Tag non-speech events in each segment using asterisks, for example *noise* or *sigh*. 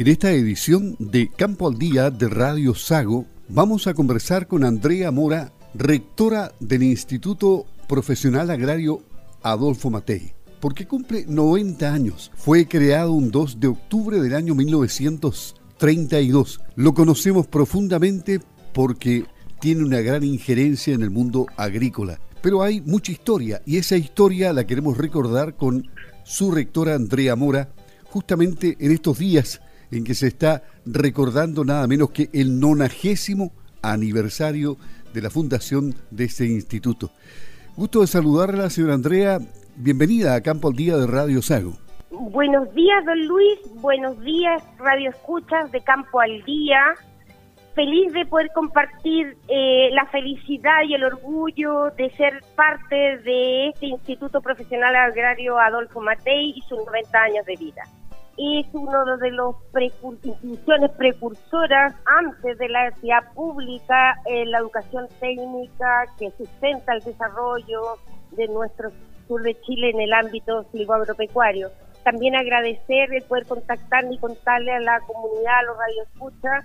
En esta edición de Campo al Día de Radio Sago, vamos a conversar con Andrea Mora, rectora del Instituto Profesional Agrario Adolfo Matei, porque cumple 90 años. Fue creado un 2 de octubre del año 1932. Lo conocemos profundamente porque tiene una gran injerencia en el mundo agrícola. Pero hay mucha historia y esa historia la queremos recordar con su rectora Andrea Mora, justamente en estos días en que se está recordando nada menos que el nonagésimo aniversario de la fundación de este instituto. Gusto de saludarla, señora Andrea. Bienvenida a Campo al Día de Radio Sago. Buenos días, don Luis. Buenos días, Radio Escuchas de Campo al Día feliz de poder compartir eh, la felicidad y el orgullo de ser parte de este Instituto Profesional Agrario Adolfo Matei y sus 90 años de vida. Es uno de los instituciones precursoras antes de la actividad pública en la educación técnica que sustenta el desarrollo de nuestro sur de Chile en el ámbito silvoagropecuario. También agradecer el poder contactarme y contarle a la comunidad, a los radioescuchas,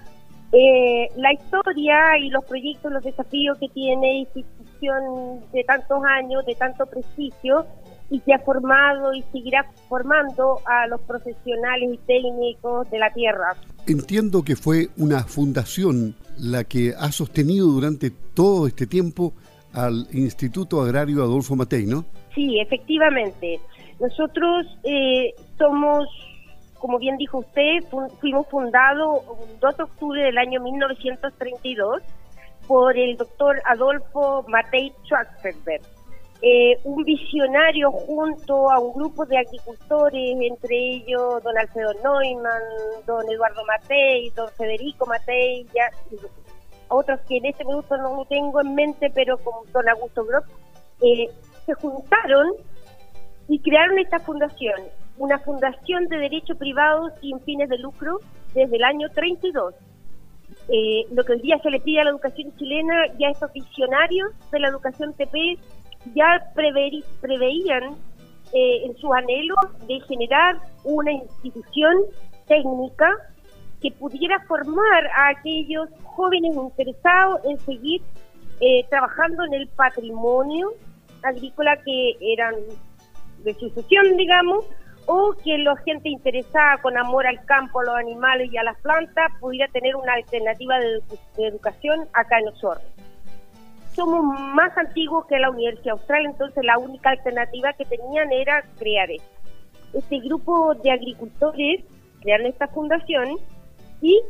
eh, la historia y los proyectos, los desafíos que tiene institución de tantos años, de tanto prestigio, y que ha formado y seguirá formando a los profesionales y técnicos de la tierra. Entiendo que fue una fundación la que ha sostenido durante todo este tiempo al Instituto Agrario Adolfo Matei, ¿no? Sí, efectivamente. Nosotros eh, somos como bien dijo usted, fuimos fundados el 2 de octubre del año 1932 por el doctor Adolfo Matei Schwarzenberg, eh, un visionario junto a un grupo de agricultores, entre ellos don Alfredo Neumann, don Eduardo Matei, don Federico Matei, ya, otros que en este minuto no tengo en mente, pero con don Augusto Gropp, eh, se juntaron y crearon esta fundación una fundación de derecho privado sin fines de lucro desde el año 32. Eh, lo que hoy día se le pide a la educación chilena, ya estos visionarios de la educación TP ya preveían eh, en su anhelo de generar una institución técnica que pudiera formar a aquellos jóvenes interesados en seguir eh, trabajando en el patrimonio agrícola que eran de sucesión, digamos, o que la gente interesada con amor al campo, a los animales y a las plantas pudiera tener una alternativa de, educación acá en Osorno. Somos más antiguos que la Universidad Austral, entonces la única alternativa que tenían era crear esto. Este grupo de agricultores crearon esta fundación y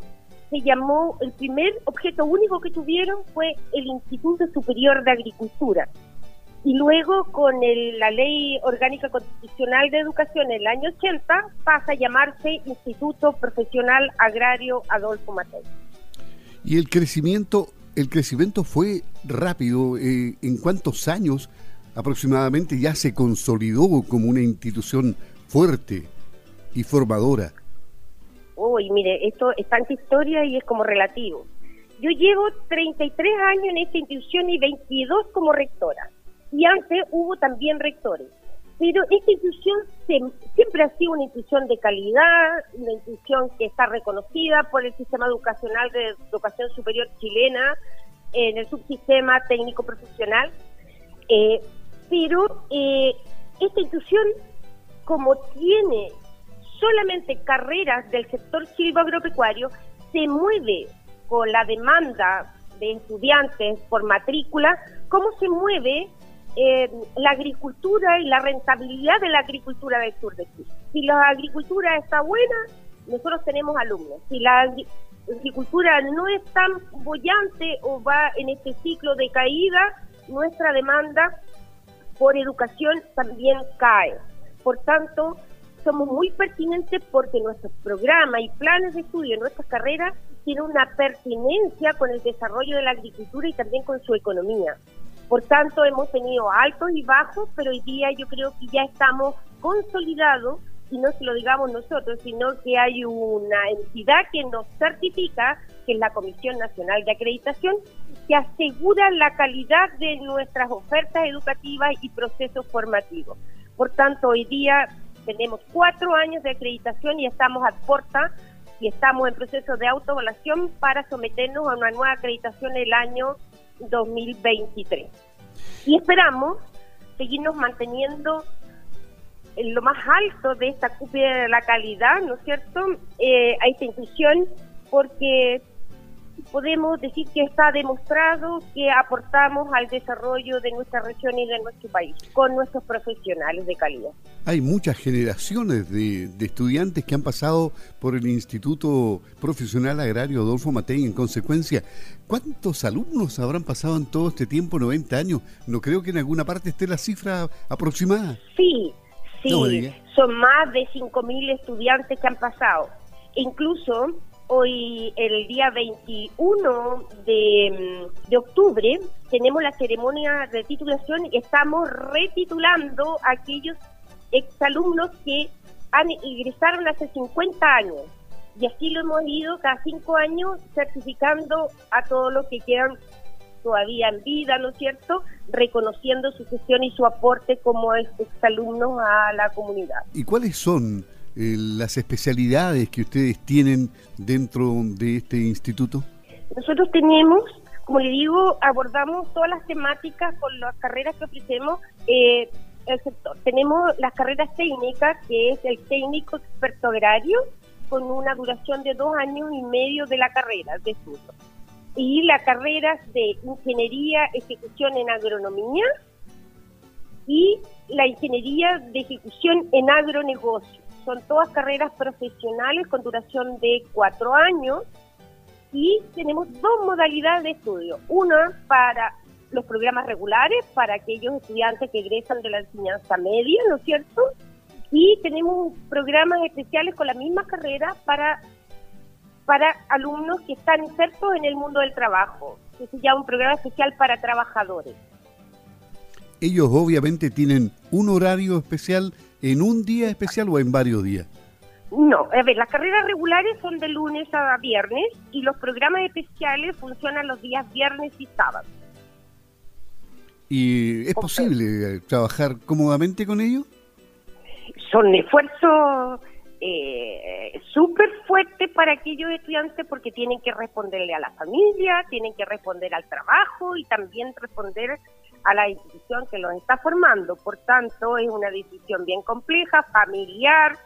se llamó, el primer objeto único que tuvieron fue el Instituto Superior de Agricultura y luego con la Ley Orgánica Constitucional de Educación en el año 80 pasa a llamarse Instituto Profesional Agrario Adolfo Matei. Y el crecimiento, el crecimiento fue rápido. Eh, ¿En cuántos años aproximadamente ya se consolidó como una institución fuerte y formadora? Uy, mire, esto es tanta historia y es como relativo. Yo llevo 33 años en esta institución y 22 como rectora y antes hubo también rectores. Pero esta institución siempre ha sido una institución de calidad, una institución que está reconocida por el sistema educacional de educación superior chilena, en el subsistema técnico profesional. Eh, pero eh, esta institución, como tiene solamente carreras del sector silvagropecuario, se mueve con la demanda de estudiantes por matrícula, cómo se mueve eh, la agricultura y la rentabilidad de la agricultura del sur de Chile. Si la agricultura está buena, nosotros tenemos alumnos. Si la agricultura no es tan bollante o va en este ciclo de caída, nuestra demanda por educación también cae. Por tanto, somos muy pertinentes porque nuestros programas y planes de estudio nuestras carreras tienen una pertinencia con el desarrollo de la agricultura y también con su economía. Por tanto, hemos tenido altos y bajos, pero hoy día yo creo que ya estamos consolidados, y no se lo digamos nosotros, sino que hay una entidad que nos certifica, que es la Comisión Nacional de Acreditación, que asegura la calidad de nuestras ofertas educativas y procesos formativos. Por tanto, hoy día tenemos cuatro años de acreditación y estamos a puerta y estamos en proceso de autoevaluación para someternos a una nueva acreditación el año 2023. Y esperamos seguirnos manteniendo en lo más alto de esta cúpula de la calidad, ¿no es cierto?, eh, a esta institución, porque podemos decir que está demostrado que aportamos al desarrollo de nuestra región y de nuestro país con nuestros profesionales de calidad. Hay muchas generaciones de, estudiantes que han pasado por el Instituto Profesional Agrario Adolfo Matei. En consecuencia, ¿cuántos alumnos habrán pasado en todo este tiempo, 90 años? No creo que en alguna parte esté la cifra aproximada. Sí, sí, son más de 5.000 estudiantes que han pasado. Incluso Hoy, el día 21 de, de, octubre, tenemos la ceremonia de titulación y estamos retitulando a aquellos exalumnos que han ingresaron hace 50 años. Y así lo hemos ido cada cinco años certificando a todos los que quedan todavía en vida, ¿no es cierto? Reconociendo su gestión y su aporte como exalumnos a la comunidad. ¿Y cuáles son eh, las especialidades que ustedes tienen dentro de este instituto? Nosotros tenemos, como le digo, abordamos todas las temáticas con las carreras que ofrecemos. Eh. Tenemos las carreras técnicas, que es el técnico experto agrario, con una duración de dos años y medio de la carrera de estudio. Y las carreras de ingeniería, ejecución en agronomía y la ingeniería de ejecución en agronegocio son todas carreras profesionales con duración de cuatro años y tenemos dos modalidades de estudio. Una para los programas regulares, para aquellos estudiantes que egresan de la enseñanza media, ¿no es cierto? Y tenemos programas especiales con la misma carrera para, para alumnos que están insertos en el mundo del trabajo, se llama un programa especial para trabajadores. Ellos obviamente tienen un horario especial en un día especial o en varios días? No, a ver, las carreras regulares son de lunes a viernes y los programas especiales funcionan los días viernes y sábados. ¿Y es posible trabajar cómodamente con ellos? Son esfuerzos eh, súper fuertes para aquellos estudiantes porque tienen que responderle a la familia, tienen que responder al trabajo y también responder a la institución que los está formando. Por tanto, es una decisión bien compleja, familiar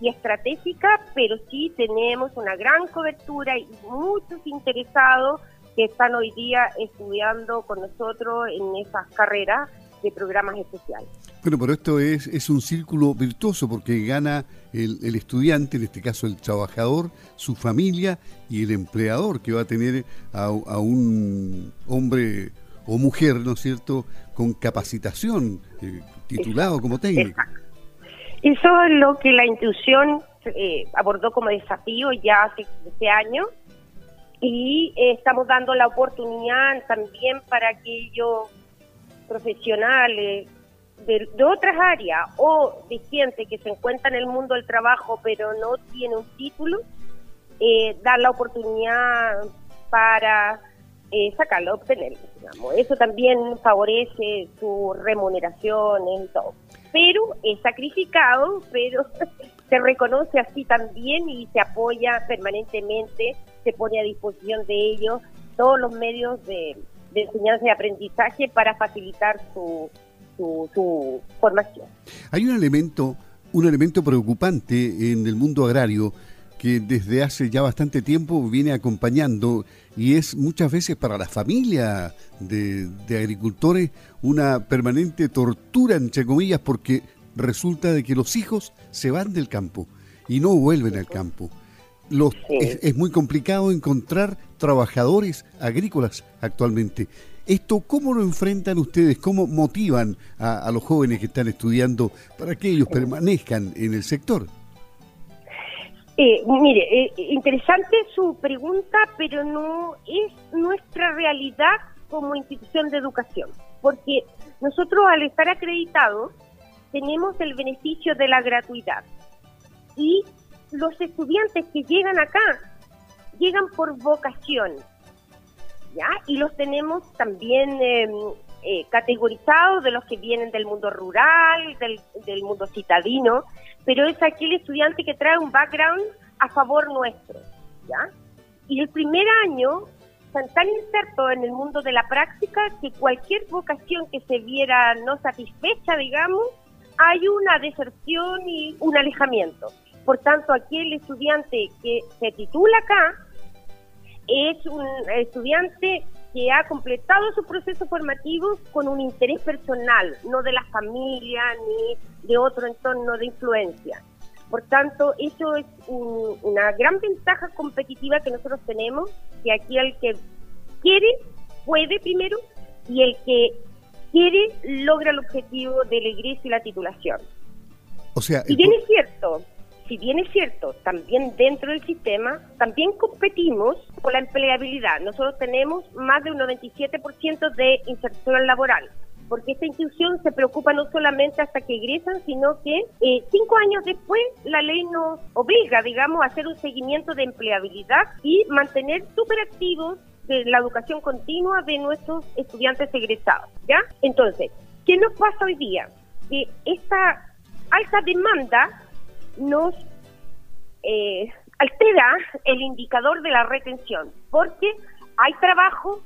y estratégica, pero sí tenemos una gran cobertura y muchos interesados que están hoy día estudiando con nosotros en esas carreras de programas especiales. Bueno, pero esto es, es un círculo virtuoso porque gana el, el, estudiante, en este caso el trabajador, su familia y el empleador que va a tener a, a un hombre o mujer, ¿no es cierto?, con capacitación, eh, titulado como técnico. Eso es lo que la institución eh, abordó como desafío ya hace, hace años y eh, estamos dando la oportunidad también para aquellos profesionales de, de, otras áreas o de gente que se encuentra en el mundo del trabajo pero no tiene un título, dar la oportunidad para sacarlo, obtenerlo. Digamos. Eso también favorece su remuneración y todo. Pero es sacrificado, pero *laughs* se reconoce así también y se apoya permanentemente, se pone a disposición de ellos todos los medios de, enseñanza y aprendizaje para facilitar su, su, su formación. Hay un elemento, un elemento preocupante en el mundo agrario que desde hace ya bastante tiempo viene acompañando y es muchas veces para la familia de, agricultores una permanente tortura, entre comillas, porque resulta de que los hijos se van del campo y no vuelven al campo. Los, es, muy complicado encontrar trabajadores agrícolas actualmente. ¿Esto cómo lo enfrentan ustedes? ¿Cómo motivan a, a los jóvenes que están estudiando para que ellos permanezcan en el sector? Eh, mire, eh, interesante su pregunta, pero no es nuestra realidad como institución de educación, porque nosotros al estar acreditados tenemos el beneficio de la gratuidad y los estudiantes que llegan acá llegan por vocación, ¿ya? Y los tenemos también em, eh, categorizados de los que vienen del mundo rural, del, del mundo citadino, pero es aquel estudiante que trae un background a favor nuestro, ¿ya? Y el primer año están tan insertos en el mundo de la práctica que cualquier vocación que se viera no satisfecha, digamos, hay una deserción y un alejamiento. Por tanto, aquí el estudiante que se titula acá es un estudiante que ha completado su proceso formativo con un interés personal, no de la familia ni de otro entorno de influencia. Por tanto, eso es una gran ventaja competitiva que nosotros tenemos, que aquí el que quiere puede primero y el que quiere logra el objetivo del egreso y la titulación. O sea, y bien es cierto, si bien es cierto, también dentro del sistema, también competimos por la empleabilidad. Nosotros tenemos más de un 97% de inserción laboral porque esta institución se preocupa no solamente hasta que egresan, sino que eh, cinco años después la ley nos obliga, digamos, a hacer un seguimiento de empleabilidad y mantener súper activos de la educación continua de nuestros estudiantes egresados, ¿ya? Entonces, ¿qué nos pasa hoy día? Que esta alta demanda nos eh, altera el indicador de la retención, porque hay trabajo,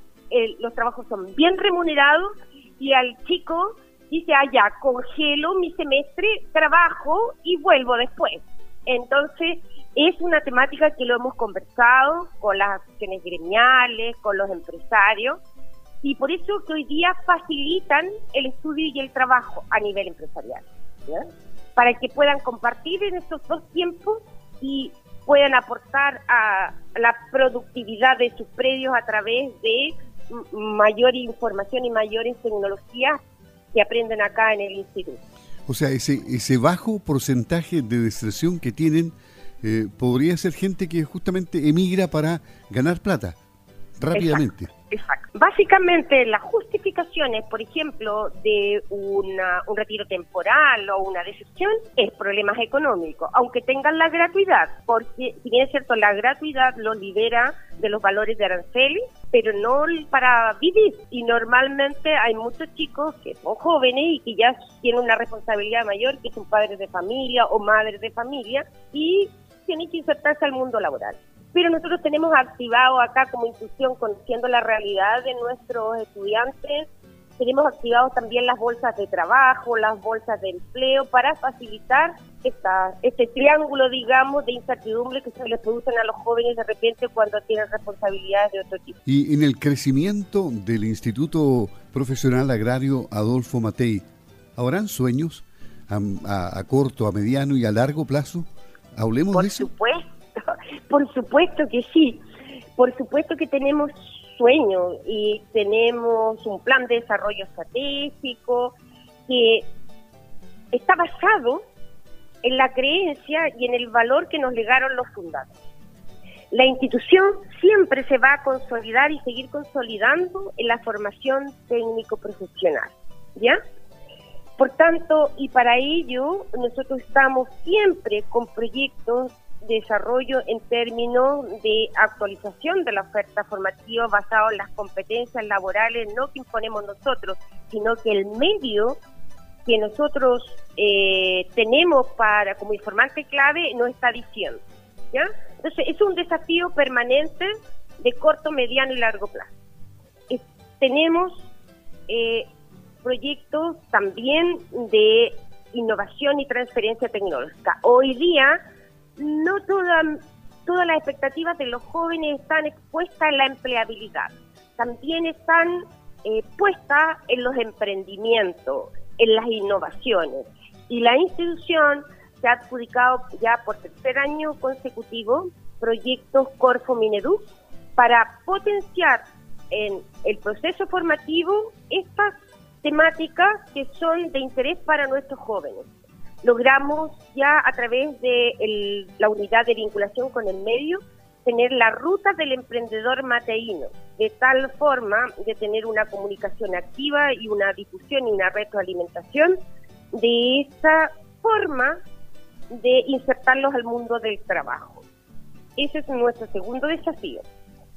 los trabajos son bien remunerados y al chico dice, ah, ya, congelo mi semestre, trabajo y vuelvo después. Entonces, es una temática que lo hemos conversado con las acciones gremiales, con los empresarios, y por eso que hoy día facilitan el estudio y el trabajo a nivel empresarial, para que puedan compartir en estos dos tiempos y puedan aportar a la productividad de sus predios a través de mayor información y mayores tecnologías que aprenden acá en el instituto. O sea, ese, ese bajo porcentaje de deserción que tienen eh, podría ser gente que justamente emigra para ganar plata rápidamente. Exacto. Básicamente las justificaciones, por ejemplo, de una, un retiro temporal o una decepción es problemas económicos, aunque tengan la gratuidad, porque si bien es cierto, la gratuidad los libera de los valores de aranceli, pero no para vivir. Y normalmente hay muchos chicos que son jóvenes y que ya tienen una responsabilidad mayor, que son padres de familia o madres de familia, y tienen que insertarse al mundo laboral pero nosotros tenemos activado acá como institución, conociendo la realidad de nuestros estudiantes, tenemos activado también las bolsas de trabajo, las bolsas de empleo, para facilitar esta, este triángulo, digamos, de incertidumbre que se les producen a los jóvenes de repente cuando tienen responsabilidades de otro tipo. Y en el crecimiento del Instituto Profesional Agrario Adolfo Matei, ¿habrán sueños a, a, corto, a mediano y a largo plazo? Hablemos de eso. Por supuesto por supuesto que sí, por supuesto que tenemos sueños y tenemos un plan de desarrollo estratégico que está basado en la creencia y en el valor que nos legaron los fundadores. La institución siempre se va a consolidar y seguir consolidando en la formación técnico-profesional, ¿ya? Por tanto, y para ello, nosotros estamos siempre con proyectos desarrollo en términos de actualización de la oferta formativa basado en las competencias laborales, no que imponemos nosotros, sino que el medio que nosotros eh, tenemos para como informante clave nos está diciendo. ¿ya? Entonces, es un desafío permanente de corto, mediano y largo plazo. tenemos eh, proyectos también de innovación y transferencia tecnológica. Hoy día no todas las expectativas de los jóvenes están expuestas en la empleabilidad, también están eh, puestas en los emprendimientos, en las innovaciones. Y la institución se ha adjudicado ya por tercer año consecutivo proyectos Corfo Minedu para potenciar en el proceso formativo estas temáticas que son de interés para nuestros jóvenes logramos ya a través de la unidad de vinculación con el medio tener la ruta del emprendedor mateíno, de tal forma de tener una comunicación activa y una difusión y una retroalimentación de esa forma de insertarlos al mundo del trabajo. Ese es nuestro segundo desafío.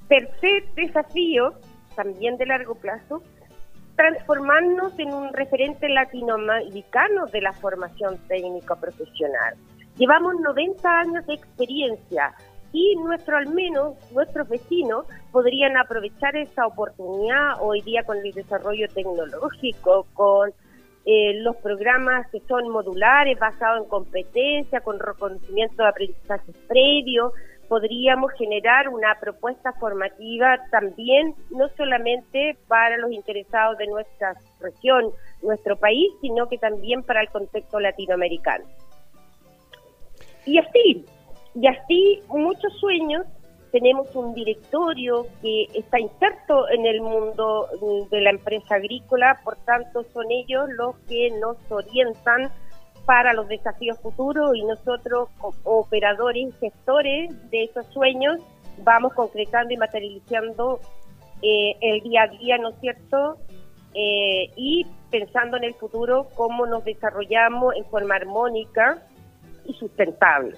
Tercer desafío, también de largo plazo, transformarnos en un referente latinoamericano de la formación técnica profesional. Llevamos 90 años de experiencia y nuestro al menos nuestros vecinos podrían aprovechar esa oportunidad hoy día con el desarrollo tecnológico, con eh, los programas que son modulares, basados en competencia, con reconocimiento de aprendizaje previo, podríamos generar una propuesta formativa también, no solamente para los interesados de nuestra región, nuestro país, sino que también para el contexto latinoamericano. Y así, y así muchos sueños. Tenemos un directorio que está inserto en el mundo de la empresa agrícola, por tanto son ellos los que nos orientan para los desafíos futuros y nosotros como operadores y gestores de esos sueños vamos concretando y materializando eh, el día a día, ¿no es cierto? Eh, y pensando en el futuro cómo nos desarrollamos en forma armónica y sustentable.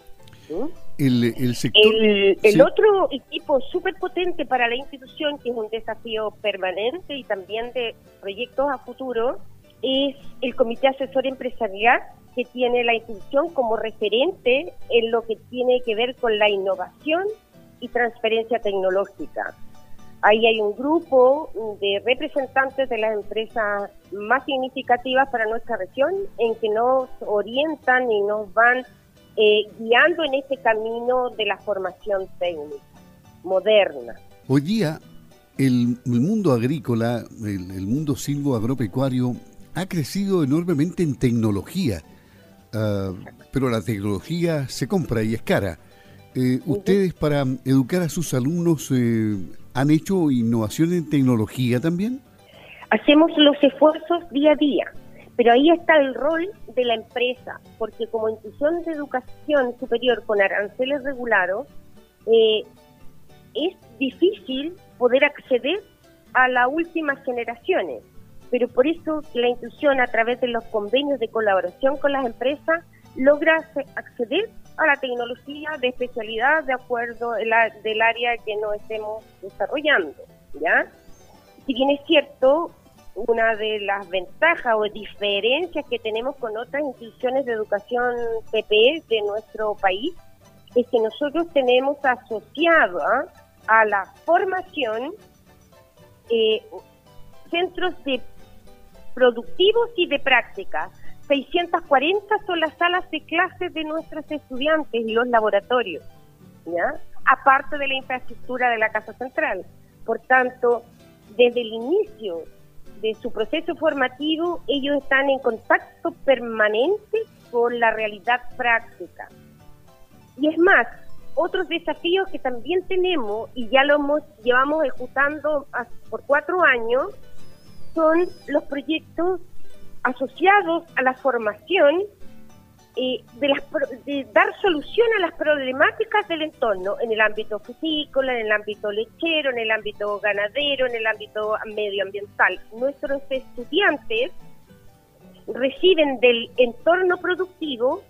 El, sector, el, otro equipo súper potente para la institución, que es un desafío permanente y también de proyectos a futuro, es el Comité Asesor Empresarial, que tiene la institución como referente en lo que tiene que ver con la innovación y transferencia tecnológica. Ahí hay un grupo de representantes de las empresas más significativas para nuestra región en que nos orientan y nos van eh, guiando en ese camino de la formación técnica moderna. Hoy día el, mundo agrícola, el, mundo silvo agropecuario ha crecido enormemente en tecnología, ah, pero la tecnología se compra y es cara. Eh, ¿Ustedes para educar a sus alumnos eh, han hecho innovación en tecnología también? Hacemos los esfuerzos día a día. Pero ahí está el rol de la empresa, porque como institución de educación superior con aranceles regulados, eh, es difícil poder acceder a las últimas generaciones. Pero por eso la institución, a través de los convenios de colaboración con las empresas, logra acceder a la tecnología de especialidad de acuerdo del área que nos estemos desarrollando. ¿ya? Si bien es cierto, una de las ventajas o diferencias que tenemos con otras instituciones de educación PPE de nuestro país es que nosotros tenemos asociado ¿ah? a la formación eh, centros de productivos y de práctica. 640 son las salas de clases de nuestros estudiantes y los laboratorios, ¿ya? aparte de la infraestructura de la Casa Central. Por tanto, desde el inicio de su proceso formativo, ellos están en contacto permanente con la realidad práctica. Y es más, otros desafíos que también tenemos y ya lo hemos, llevamos ejecutando por cuatro años son los proyectos asociados a la formación eh, de, dar solución a las problemáticas del entorno en el ámbito físico, en el ámbito lechero, en el ámbito ganadero, en el ámbito medioambiental. Nuestros estudiantes reciben del entorno productivo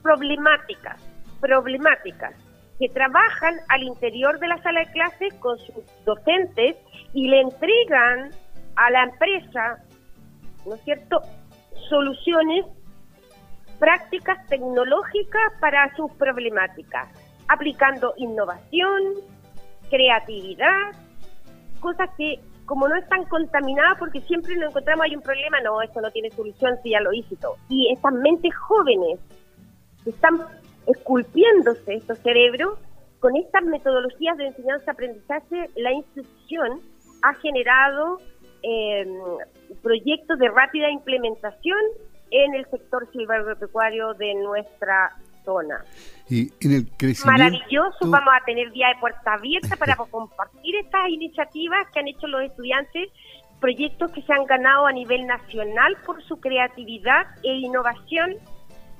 problemáticas, problemáticas que trabajan al interior de la sala de clases con sus docentes y le entregan a la empresa, ¿no es cierto?, soluciones prácticas tecnológicas para sus problemáticas, aplicando innovación, creatividad, cosas que como no están contaminadas porque siempre nos encontramos hay un problema, no, esto no tiene solución si ya lo hice todo. Y estas mentes jóvenes están esculpiéndose estos cerebros con estas metodologías de enseñanza-aprendizaje, la institución ha generado eh, proyectos de rápida implementación en el sector silvagropecuario de nuestra zona. Y en el crecimiento... Maravilloso, vamos a tener día de puerta abierta para *laughs* compartir estas iniciativas que han hecho los estudiantes, proyectos que se han ganado a nivel nacional por su creatividad e innovación.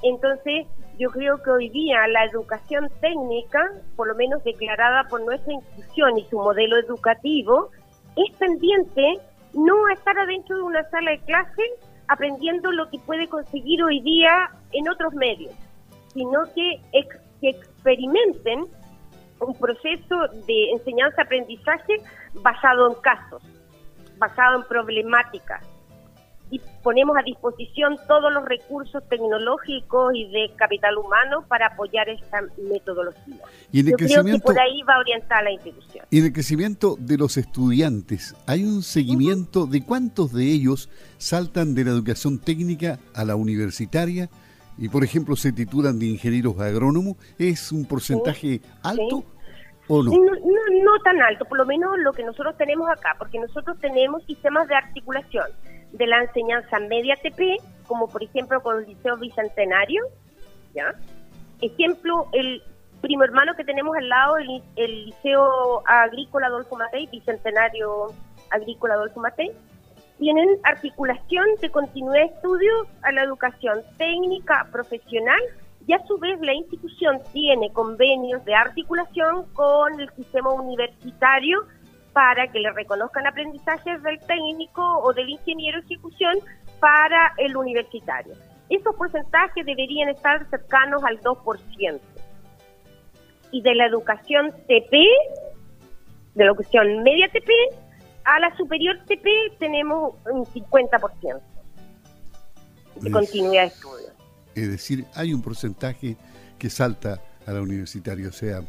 Entonces, yo creo que hoy día la educación técnica, por lo menos declarada por nuestra institución y su modelo educativo, es pendiente no estar adentro de una sala de clase aprendiendo lo que puede conseguir hoy día en otros medios, sino que, experimenten un proceso de enseñanza-aprendizaje basado en casos, basado en problemáticas. Y ponemos a disposición todos los recursos tecnológicos y de capital humano para apoyar esta metodología. Y en el Yo crecimiento, creo que por ahí va a orientar la institución. Y en el crecimiento de los estudiantes, ¿hay un seguimiento de cuántos de ellos saltan de la educación técnica a la universitaria? Y, por ejemplo, se titulan de ingenieros agrónomos. ¿Es un porcentaje alto o no? No, no? no tan alto, por lo menos lo que nosotros tenemos acá, porque nosotros tenemos sistemas de articulación de la enseñanza media TP, como por ejemplo con el Liceo Bicentenario, ¿ya? Ejemplo, el primo hermano que tenemos al lado, el, el Liceo Agrícola Adolfo Matei, Bicentenario Agrícola Adolfo Matei, tienen articulación de continuidad de estudios a la educación técnica profesional y a su vez la institución tiene convenios de articulación con el sistema universitario para que le reconozcan aprendizajes del técnico o del ingeniero de ejecución para el universitario. Esos porcentajes deberían estar cercanos al 2%. Y de la educación TP, de la educación media TP, a la superior TP tenemos un 50% de continuidad de estudio. Es decir, hay un porcentaje que salta a la universitaria, o sea,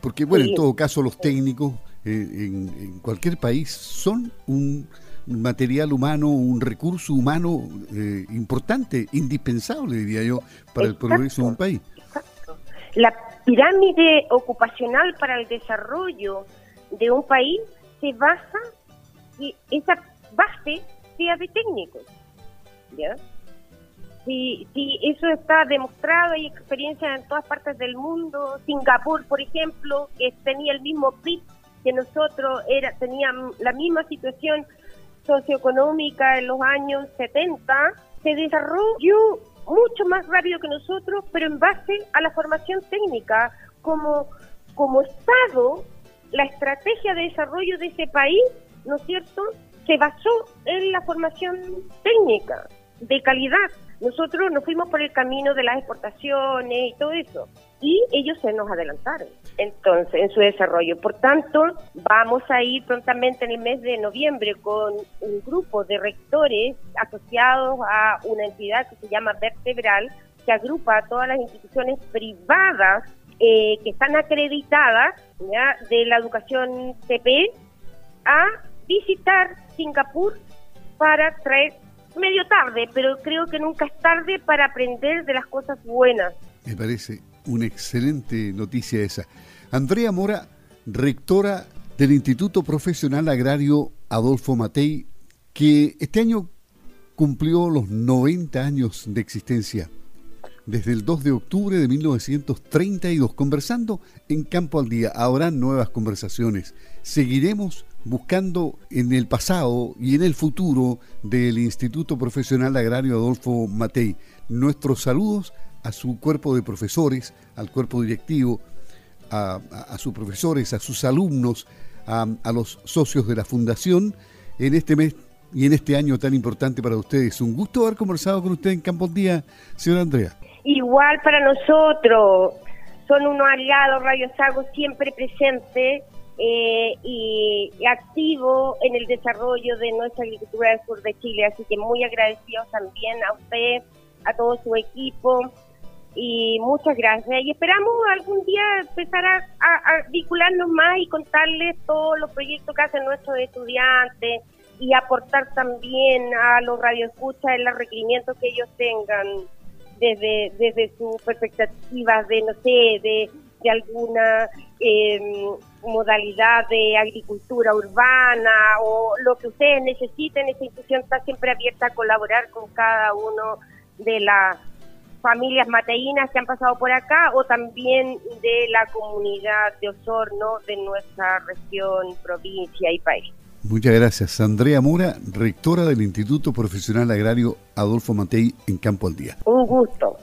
porque bueno, sí. en todo caso los técnicos en, en, cualquier país son un material humano, un recurso humano eh, importante, indispensable, diría yo, para Exacto. el progreso de un país. Exacto. La pirámide ocupacional para el desarrollo de un país se basa que esa base sea de técnicos. ¿ya? Si, si eso está demostrado, hay experiencias en todas partes del mundo. Singapur, por ejemplo, que tenía el mismo PIB que nosotros, era tenía la misma situación socioeconómica en los años 70, se desarrolló mucho más rápido que nosotros, pero en base a la formación técnica. Como, como Estado, la estrategia de desarrollo de ese país ¿no es cierto?, se basó en la formación técnica, de calidad. Nosotros nos fuimos por el camino de las exportaciones y todo eso, y ellos se nos adelantaron, entonces, en su desarrollo. Por tanto, vamos a ir prontamente en el mes de noviembre con un grupo de rectores asociados a una entidad que se llama Vertebral, que agrupa a todas las instituciones privadas eh, que están acreditadas ¿ya? de la educación TP a visitar Singapur para traer medio tarde, pero creo que nunca es tarde para aprender de las cosas buenas. Me parece una excelente noticia esa. Andrea Mora, rectora del Instituto Profesional Agrario Adolfo Matei, que este año cumplió los 90 años de existencia desde el 2 de octubre de 1932, conversando en Campo al Día. Habrá nuevas conversaciones. Seguiremos buscando en el pasado y en el futuro del Instituto Profesional Agrario Adolfo Matei. Nuestros saludos a su cuerpo de profesores, al cuerpo directivo, a, sus profesores, a sus alumnos, a, a los socios de la Fundación en este mes y en este año tan importante para ustedes. Un gusto haber conversado con usted en Campo al Día, señora Andrea. Igual para nosotros, son unos aliados, Radio Sago siempre presentes eh, y, y, activo en el desarrollo de nuestra agricultura del sur de Chile. Así que muy agradecidos también a usted, a todo su equipo y muchas gracias. Y esperamos algún día empezar a, a, a vincularnos más y contarles todos los proyectos que hacen nuestros estudiantes y aportar también a los radioescuchas en los requerimientos que ellos tengan desde, desde sus perspectivas de, no sé, de, de alguna eh, modalidad de agricultura urbana o lo que ustedes necesiten, esta institución está siempre abierta a colaborar con cada uno de las familias mateinas que han pasado por acá o también de la comunidad de Osorno de nuestra región, provincia y país. Muchas gracias. Andrea Mora, rectora del Instituto Profesional Agrario Adolfo Matei en Campo al Día. Un gusto.